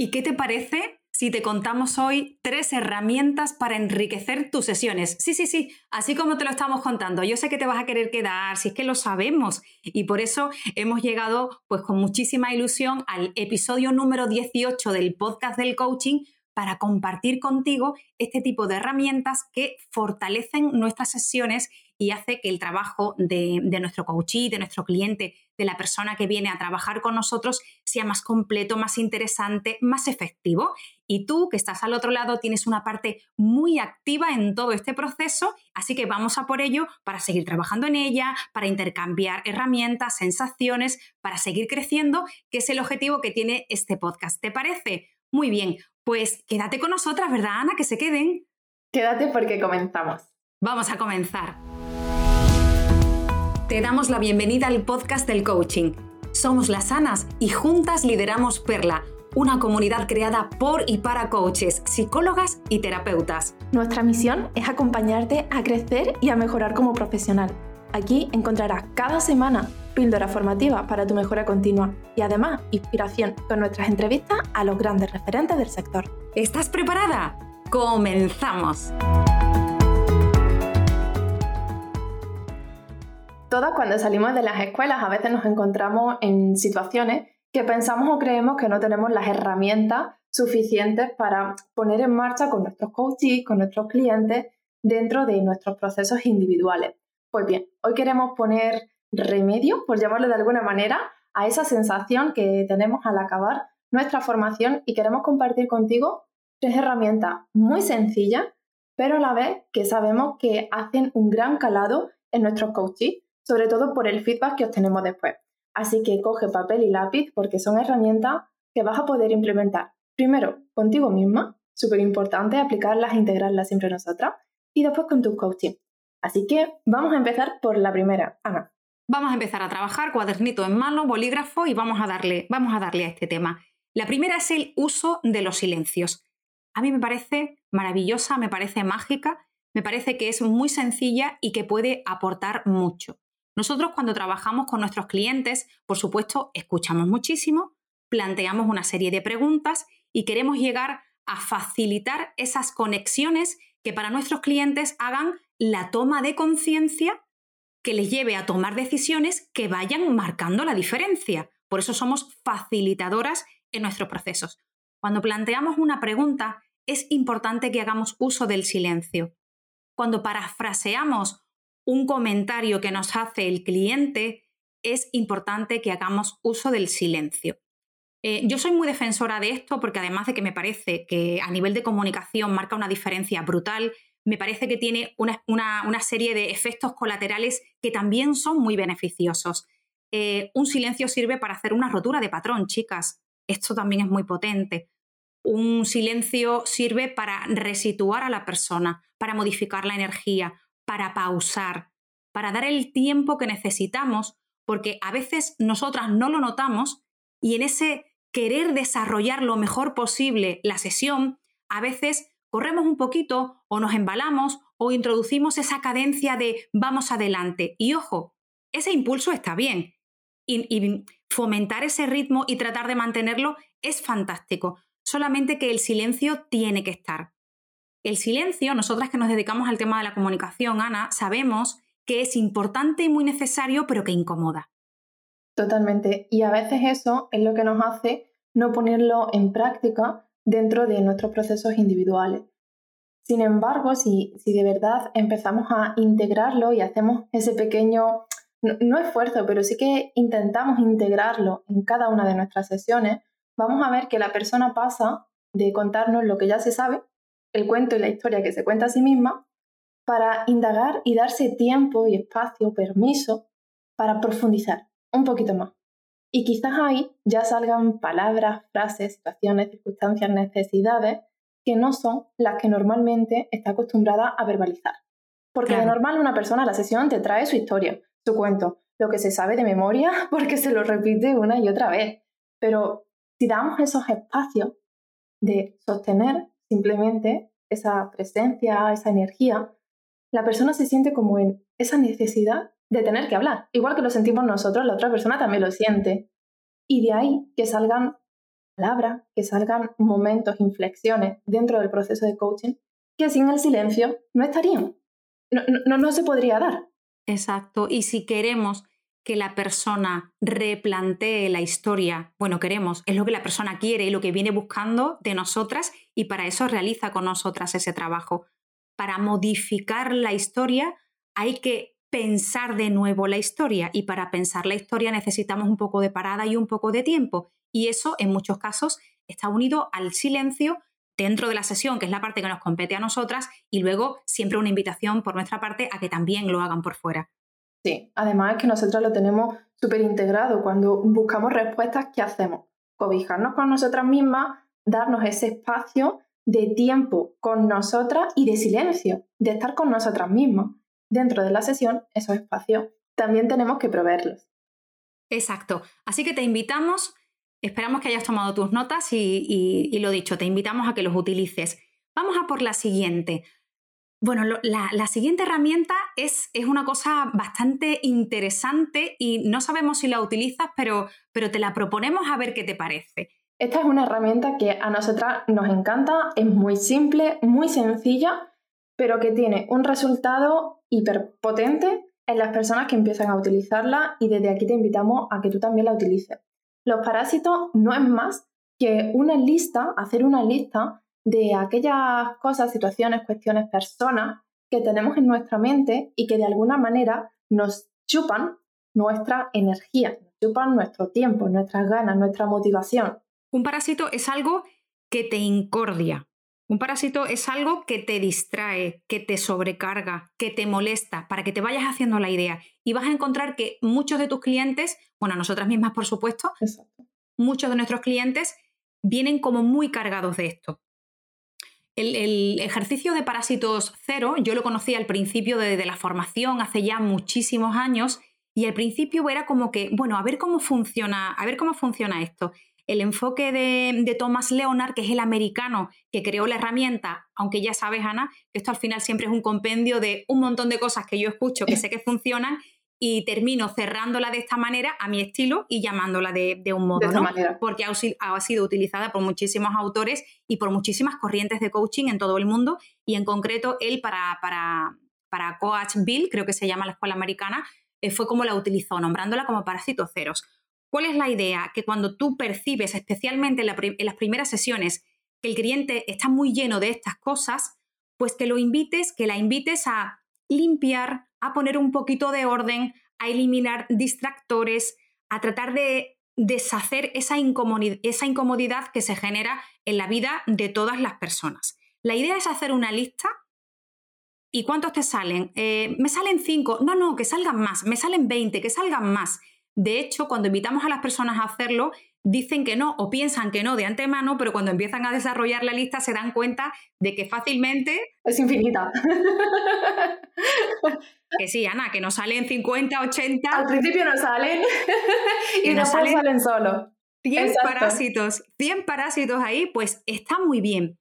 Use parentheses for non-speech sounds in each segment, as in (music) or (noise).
¿Y qué te parece si te contamos hoy tres herramientas para enriquecer tus sesiones. Sí, sí, sí, así como te lo estamos contando. Yo sé que te vas a querer quedar, si es que lo sabemos. Y por eso hemos llegado pues con muchísima ilusión al episodio número 18 del podcast del coaching para compartir contigo este tipo de herramientas que fortalecen nuestras sesiones y hace que el trabajo de, nuestro coachee, de nuestro cliente, de la persona que viene a trabajar con nosotros sea más completo, más interesante, más efectivo. Y tú, que estás al otro lado, tienes una parte muy activa en todo este proceso, así que vamos a por ello para seguir trabajando en ella, para intercambiar herramientas, sensaciones, para seguir creciendo, que es el objetivo que tiene este podcast. ¿Te parece? Muy bien, pues quédate con nosotras, ¿verdad, Ana? Que se queden. Quédate porque comenzamos. Vamos a comenzar. Te damos la bienvenida al podcast del coaching. Somos las Anas y juntas lideramos Perla, una comunidad creada por y para coaches, psicólogas y terapeutas. Nuestra misión es acompañarte a crecer y a mejorar como profesional. Aquí encontrarás cada semana píldora formativa para tu mejora continua y además inspiración con nuestras entrevistas a los grandes referentes del sector. ¿Estás preparada? ¡Comenzamos! Todas cuando salimos de las escuelas a veces nos encontramos en situaciones que pensamos o creemos que no tenemos las herramientas suficientes para poner en marcha con nuestros coaches, con nuestros clientes, dentro de nuestros procesos individuales. Pues bien, hoy queremos poner remedio, por llamarlo de alguna manera, a esa sensación que tenemos al acabar nuestra formación y queremos compartir contigo tres herramientas muy sencillas, pero a la vez que sabemos que hacen un gran calado en nuestros coaches sobre todo por el feedback que obtenemos después. Así que coge papel y lápiz porque son herramientas que vas a poder implementar primero contigo misma, súper importante aplicarlas e integrarlas siempre nosotras, y después con tu coaching. Así que vamos a empezar por la primera, Ana. Vamos a empezar a trabajar cuadernito en mano, bolígrafo y vamos a darle, vamos a, darle a este tema. La primera es el uso de los silencios. A mí me parece maravillosa, me parece mágica, me parece que es muy sencilla y que puede aportar mucho. Nosotros cuando trabajamos con nuestros clientes, por supuesto, escuchamos muchísimo, planteamos una serie de preguntas y queremos llegar a facilitar esas conexiones que para nuestros clientes hagan la toma de conciencia que les lleve a tomar decisiones que vayan marcando la diferencia. Por eso somos facilitadoras en nuestros procesos. Cuando planteamos una pregunta, es importante que hagamos uso del silencio. Cuando parafraseamos un comentario que nos hace el cliente, es importante que hagamos uso del silencio. Eh, yo soy muy defensora de esto porque además de que me parece que a nivel de comunicación marca una diferencia brutal, me parece que tiene una, serie de efectos colaterales que también son muy beneficiosos. Eh, un silencio sirve para hacer una rotura de patrón, chicas. Esto también es muy potente. Un silencio sirve para resituar a la persona, para modificar la energía, para pausar, para dar el tiempo que necesitamos, porque a veces nosotras no lo notamos y en ese querer desarrollar lo mejor posible la sesión, a veces corremos un poquito o nos embalamos o introducimos esa cadencia de vamos adelante. Y ojo, ese impulso está bien. y, fomentar ese ritmo y tratar de mantenerlo es fantástico. Solamente que el silencio tiene que estar. El silencio, nosotras que nos dedicamos al tema de la comunicación, Ana, sabemos que es importante y muy necesario, pero que incomoda. Totalmente. Y a veces eso es lo que nos hace no ponerlo en práctica dentro de nuestros procesos individuales. Sin embargo, si, si de verdad empezamos a integrarlo y hacemos ese pequeño, no, no esfuerzo, pero sí que intentamos integrarlo en cada una de nuestras sesiones, vamos a ver que la persona pasa de contarnos lo que ya se sabe el cuento y la historia que se cuenta a sí misma para indagar y darse tiempo y espacio, permiso, para profundizar un poquito más. Y quizás ahí ya salgan palabras, frases, situaciones, circunstancias, necesidades que no son las que normalmente está acostumbrada a verbalizar. Porque de normal una persona a la sesión te trae su historia, su cuento, lo que se sabe de memoria (laughs) porque se lo repite una y otra vez. Pero si damos esos espacios de sostener simplemente esa presencia, esa energía, la persona se siente como en esa necesidad de tener que hablar. Igual que lo sentimos nosotros, la otra persona también lo siente. Y de ahí que salgan palabras, que salgan momentos, inflexiones dentro del proceso de coaching que sin el silencio no estarían. No, no, no se podría dar. Exacto. Y si queremos que la persona replantee la historia, bueno, queremos, es lo que la persona quiere y lo que viene buscando de nosotras y para eso realiza con nosotras ese trabajo. Para modificar la historia hay que pensar de nuevo la historia y para pensar la historia necesitamos un poco de parada y un poco de tiempo y eso en muchos casos está unido al silencio dentro de la sesión, que es la parte que nos compete a nosotras, y luego siempre una invitación por nuestra parte a que también lo hagan por fuera. Sí, además es que nosotros lo tenemos súper integrado. Cuando buscamos respuestas, ¿qué hacemos? Cobijarnos con nosotras mismas, darnos ese espacio de tiempo con nosotras y de silencio, de estar con nosotras mismas. Dentro de la sesión, esos espacios también tenemos que proveerlos. Exacto. Así que te invitamos, esperamos que hayas tomado tus notas y, y lo dicho, te invitamos a que los utilices. Vamos a por la siguiente. Bueno, la, siguiente herramienta es, es, una cosa bastante interesante y no sabemos si la utilizas, pero, pero te la proponemos a ver qué te parece. Esta es una herramienta que a nosotras nos encanta, es muy simple, muy sencilla, pero que tiene un resultado hiperpotente en las personas que empiezan a utilizarla y desde aquí te invitamos a que tú también la utilices. Los parásitos no es más que una lista, hacer una lista de aquellas cosas, situaciones, cuestiones, personas que tenemos en nuestra mente y que de alguna manera nos chupan nuestra energía, nos chupan nuestro tiempo, nuestras ganas, nuestra motivación. Un parásito es algo que te incordia. Un parásito es algo que te distrae, que te sobrecarga, que te molesta, para que te vayas haciendo la idea. Y vas a encontrar que muchos de tus clientes, bueno, nosotras mismas por supuesto, muchos de nuestros clientes vienen como muy cargados de esto. El, ejercicio de parásitos cero yo lo conocí al principio de, la formación, hace ya muchísimos años, y al principio era como que, bueno, a ver cómo funciona, a ver cómo funciona esto. El enfoque de, de Thomas Leonard, que es el americano que creó la herramienta, aunque ya sabes, Ana, esto al final siempre es un compendio de un montón de cosas que yo escucho que sé que (laughs) funcionan y termino cerrándola de esta manera a mi estilo y llamándola de, un modo, ¿no? Porque ha, sido utilizada por muchísimos autores y por muchísimas corrientes de coaching en todo el mundo y en concreto él para, para, para Coach Bill, creo que se llama la escuela americana, eh, fue como la utilizó, nombrándola como parásitos ceros. ¿Cuál es la idea? Que cuando tú percibes, especialmente en, las primeras sesiones, que el cliente está muy lleno de estas cosas, pues que lo invites, que la invites a limpiar, a poner un poquito de orden, a eliminar distractores, a tratar de deshacer esa incomodidad, que se genera en la vida de todas las personas. La idea es hacer una lista ¿Y cuántos te salen? Eh, me salen cinco. No, no, que salgan más. Me salen 20, que salgan más. De hecho, cuando invitamos a las personas a hacerlo, dicen que no o piensan que no de antemano, pero cuando empiezan a desarrollar la lista se dan cuenta de que fácilmente... Es infinita. Que sí, Ana, que nos salen 50, 80. Al principio no salen (laughs) y no salen, salen solo. 100 parásitos, 100 parásitos ahí, pues está muy bien.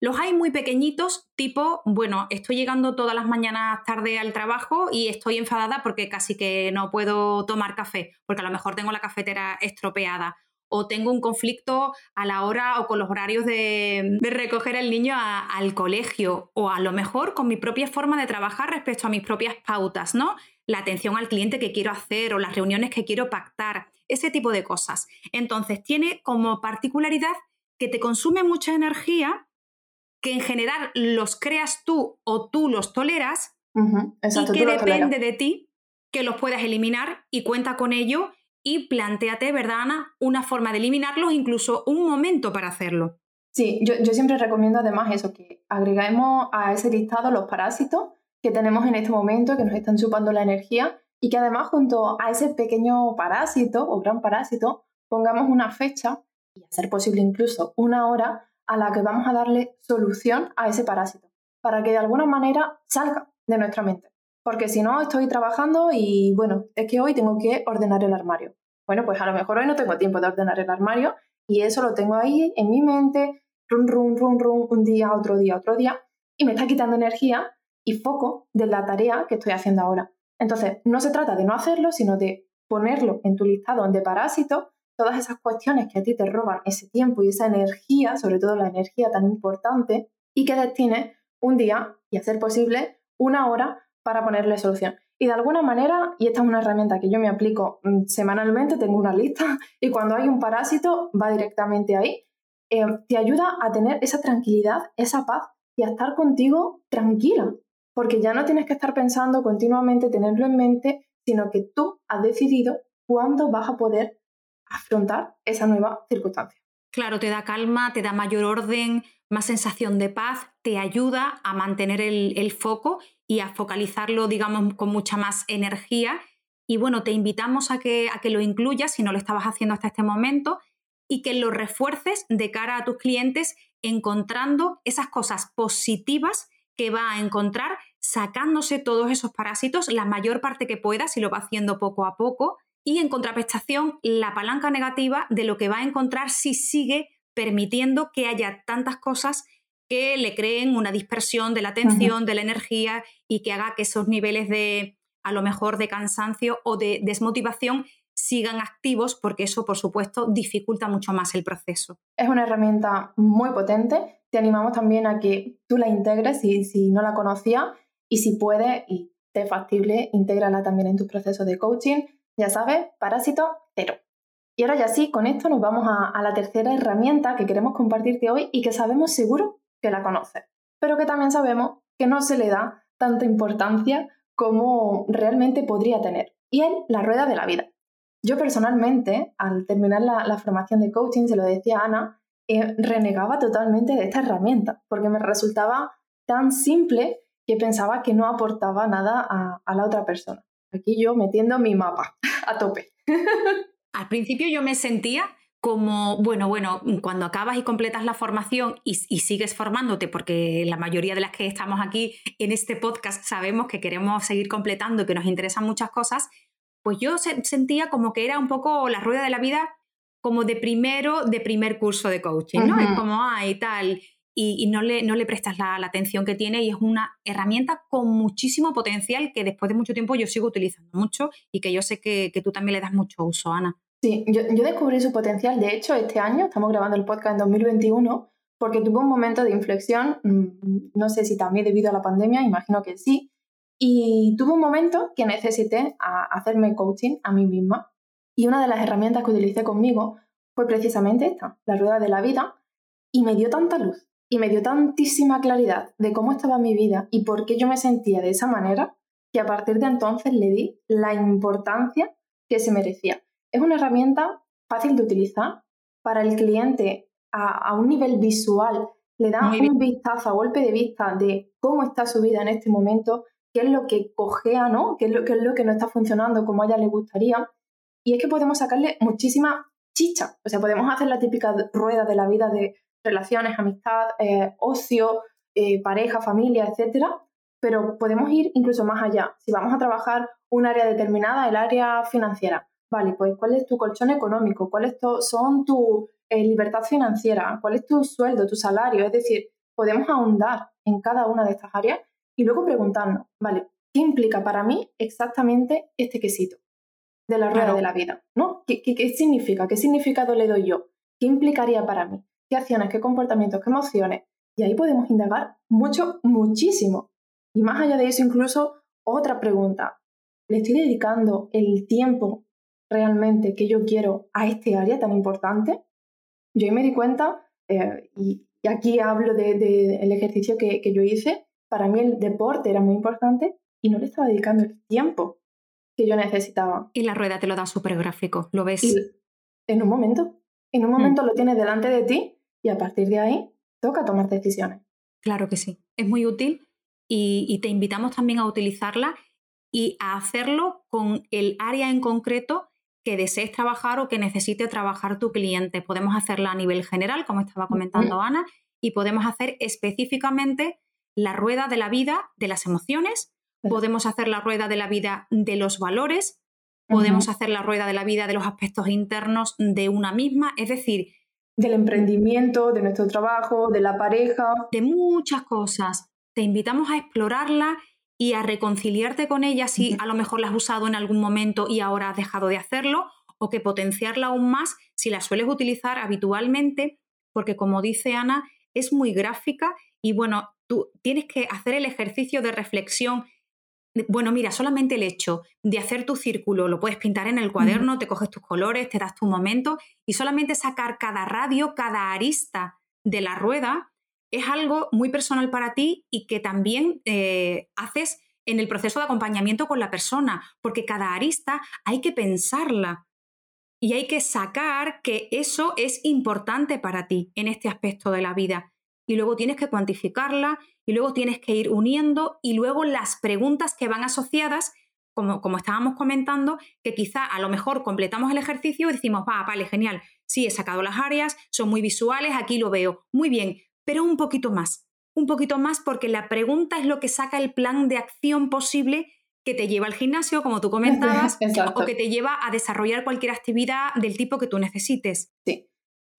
Los hay muy pequeñitos, tipo, bueno, estoy llegando todas las mañanas tarde al trabajo y estoy enfadada porque casi que no puedo tomar café, porque a lo mejor tengo la cafetera estropeada o tengo un conflicto a la hora o con los horarios de, recoger al niño al colegio o a lo mejor con mi propia forma de trabajar respecto a mis propias pautas, ¿no? La atención al cliente que quiero hacer o las reuniones que quiero pactar, ese tipo de cosas. Entonces tiene como particularidad que te consume mucha energía, que en general los creas tú o tú los toleras y que depende de ti que los puedas eliminar y cuenta con ello y planteate, ¿verdad, Ana? Una forma de eliminarlos, incluso un momento para hacerlo. Sí, yo, siempre recomiendo además eso, que agreguemos a ese listado los parásitos que tenemos en este momento, que nos están chupando la energía, y que además junto a ese pequeño parásito o gran parásito pongamos una fecha, y a ser posible incluso una hora, a la que vamos a darle solución a ese parásito, para que de alguna manera salga de nuestra mente. Porque si no, estoy trabajando y bueno, es que hoy tengo que ordenar el armario. Bueno, pues a lo mejor hoy no tengo tiempo de ordenar el armario y eso lo tengo ahí en mi mente, rum, rum, rum, rum, un día, otro día, otro día, y me está quitando energía y foco de la tarea que estoy haciendo ahora. Entonces, no se trata de no hacerlo, sino de ponerlo en tu listado de parásitos todas esas cuestiones que a ti te roban ese tiempo y esa energía, sobre todo la energía tan importante, y que destines un día y a ser posible una hora para ponerle solución. Y de alguna manera, y esta es una herramienta que yo me aplico mm, semanalmente, tengo una lista, (laughs) y cuando hay un parásito va directamente ahí, eh, te ayuda a tener esa tranquilidad, esa paz y a estar contigo tranquila, porque ya no tienes que estar pensando continuamente, tenerlo en mente, sino que tú has decidido cuándo vas a poder afrontar esa nueva circunstancia. Claro, te da calma, te da mayor orden, más sensación de paz, te ayuda a mantener el, foco y a focalizarlo, digamos, con mucha más energía. Y bueno, te invitamos a que, a que lo incluyas si no lo estabas haciendo hasta este momento y que lo refuerces de cara a tus clientes encontrando esas cosas positivas que va a encontrar sacándose todos esos parásitos la mayor parte que pueda si lo va haciendo poco a poco y en contraprestación la palanca negativa de lo que va a encontrar si sigue permitiendo que haya tantas cosas que le creen una dispersión de la atención, de la energía y que haga que esos niveles de, a lo mejor, de cansancio o de desmotivación sigan activos porque eso, por supuesto, dificulta mucho más el proceso. Es una herramienta muy potente. Te animamos también a que tú la integres si, si no la conocías y si puedes y te es factible, intégrala también en tu proceso de coaching. Ya sabes, parásito cero. Y ahora ya sí, con esto nos vamos a, la tercera herramienta que queremos compartirte hoy y que sabemos seguro que la conoces, pero que también sabemos que no se le da tanta importancia como realmente podría tener. Y es la rueda de la vida. Yo personalmente, al terminar la, formación de coaching, se lo decía Ana, eh, renegaba totalmente de esta herramienta, porque me resultaba tan simple que pensaba que no aportaba nada a la otra persona. Aquí yo metiendo mi mapa (laughs) a tope. Al principio yo me sentía como, bueno, bueno, cuando acabas y completas la formación y, sigues formándote, porque la mayoría de las que estamos aquí en este podcast sabemos que queremos seguir completando y que nos interesan muchas cosas, pues yo sentía como que era un poco la rueda de la vida como de primero, de primer curso de coaching, ¿no? Es como, ay, tal, y, no, le, no le prestas la, atención que tiene y es una herramienta con muchísimo potencial que después de mucho tiempo yo sigo utilizando mucho y que yo sé que, tú también le das mucho uso, Ana. Sí, yo, descubrí su potencial, de hecho, este año, estamos grabando el podcast en 2021, porque tuvo un momento de inflexión, mm, no sé si también debido a la pandemia, imagino que sí, y tuve un momento que necesité hacerme coaching a mí misma. Y una de las herramientas que utilicé conmigo fue precisamente esta, la rueda de la vida, y me dio tanta luz, y me dio tantísima claridad de cómo estaba mi vida y por qué yo me sentía de esa manera, que a partir de entonces le di la importancia que se merecía. Es una herramienta fácil de utilizar para el cliente a, un nivel visual. Le da un vistazo a golpe de vista de cómo está su vida en este momento, qué es lo que cojea, ¿no? qué es lo, qué es lo que no está funcionando como a ella le gustaría. Y es que podemos sacarle muchísima chicha. O sea, podemos hacer la típica rueda de la vida de relaciones, amistad, eh, ocio, eh, pareja, familia, etcétera, pero podemos ir incluso más allá. Si vamos a trabajar un área determinada, el área financiera, vale, pues ¿cuál es tu colchón económico? ¿Cuáles son tu eh, libertad financiera? ¿Cuál es tu sueldo, tu salario? Es decir, podemos ahondar en cada una de estas áreas y luego preguntarnos, vale, ¿qué implica para mí exactamente este quesito de la rueda de la vida? ¿no? ¿Qué, qué significa? ¿Qué significado le doy yo? ¿Qué implicaría para mí? Qué acciones, qué comportamientos, qué emociones. Y ahí podemos indagar mucho, muchísimo. Y más allá de eso, incluso otra pregunta. ¿Le estoy dedicando el tiempo realmente que yo quiero a este área tan importante? Yo ahí me di cuenta, eh, y, aquí hablo del de, ejercicio que, yo hice, para mí el deporte era muy importante y no le estaba dedicando el tiempo que yo necesitaba. Y la rueda te lo da súper gráfico, ¿lo ves? en un momento. En un momento mm. lo tienes delante de ti y a partir de ahí toca tomar decisiones. Claro que sí, es muy útil y, te invitamos también a utilizarla y a hacerlo con el área en concreto que desees trabajar o que necesite trabajar tu cliente. Podemos hacerla a nivel general, como estaba comentando Ana, y podemos hacer específicamente la rueda de la vida de las emociones, podemos hacer la rueda de la vida de los valores, podemos hacer la rueda de la vida de los aspectos internos de una misma, es decir, del emprendimiento, de nuestro trabajo, de la pareja. De muchas cosas. Te invitamos a explorarla y a reconciliarte con ella si a lo mejor la has usado en algún momento y ahora has dejado de hacerlo, o que potenciarla aún más si la sueles utilizar habitualmente, porque como dice Ana, es muy gráfica y bueno, tú tienes que hacer el ejercicio de reflexión. Bueno, mira, solamente el hecho de hacer tu círculo, lo puedes pintar en el cuaderno, te coges tus colores, te das tu momento y solamente sacar cada radio, cada arista de la rueda es algo muy personal para ti y que también eh, haces en el proceso de acompañamiento con la persona, porque cada arista hay que pensarla y hay que sacar que eso es importante para ti en este aspecto de la vida. Y luego tienes que cuantificarla y luego tienes que ir uniendo y luego las preguntas que van asociadas, como, como estábamos comentando, que quizá a lo mejor completamos el ejercicio y decimos, va, vale, genial, sí, he sacado las áreas, son muy visuales, aquí lo veo, muy bien, pero un poquito más, un poquito más porque la pregunta es lo que saca el plan de acción posible que te lleva al gimnasio, como tú comentabas, o que te lleva a desarrollar cualquier actividad del tipo que tú necesites. Sí.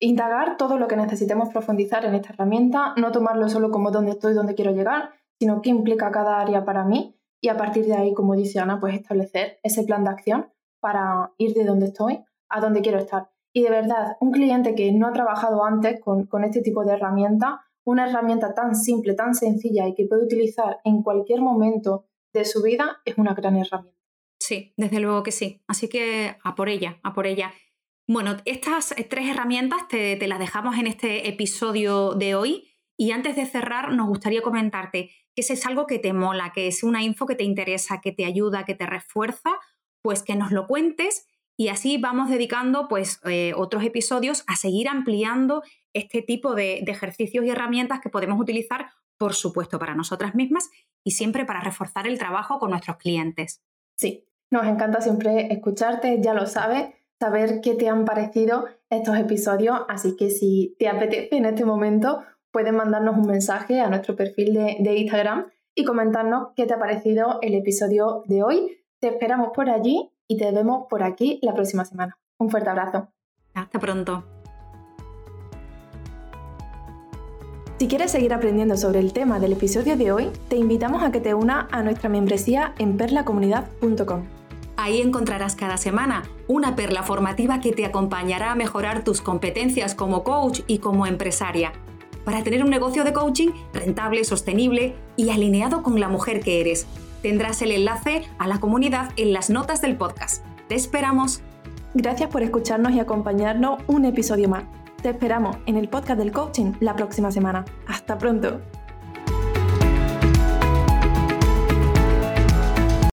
Indagar todo lo que necesitemos profundizar en esta herramienta, no tomarlo solo como dónde estoy, dónde quiero llegar, sino qué implica cada área para mí y a partir de ahí, como dice Ana, pues establecer ese plan de acción para ir de donde estoy a donde quiero estar. Y de verdad, un cliente que no ha trabajado antes con, con este tipo de herramienta, una herramienta tan simple, tan sencilla y que puede utilizar en cualquier momento de su vida, es una gran herramienta. Sí, desde luego que sí. Así que a por ella, a por ella. Bueno, estas tres herramientas te, las dejamos en este episodio de hoy. Y antes de cerrar, nos gustaría comentarte que si es algo que te mola, que es una info que te interesa, que te ayuda, que te refuerza, pues que nos lo cuentes y así vamos dedicando pues eh, otros episodios a seguir ampliando este tipo de, ejercicios y herramientas que podemos utilizar, por supuesto, para nosotras mismas y siempre para reforzar el trabajo con nuestros clientes. Sí, nos encanta siempre escucharte, ya lo sabes, saber qué te han parecido estos episodios, así que si te apetece en este momento, puedes mandarnos un mensaje a nuestro perfil de, de Instagram y comentarnos qué te ha parecido el episodio de hoy. Te esperamos por allí y te vemos por aquí la próxima semana. Un fuerte abrazo. Hasta pronto. Si quieres seguir aprendiendo sobre el tema del episodio de hoy, te invitamos a que te una a nuestra membresía en perlacomunidad.com. Ahí encontrarás cada semana una perla formativa que te acompañará a mejorar tus competencias como coach y como empresaria, para tener un negocio de coaching rentable, sostenible y alineado con la mujer que eres Tendrás el enlace a la comunidad en las notas del podcast. Te esperamos. Gracias por escucharnos y acompañarnos un episodio más. Te esperamos en el podcast del coaching la próxima semana. Hasta pronto.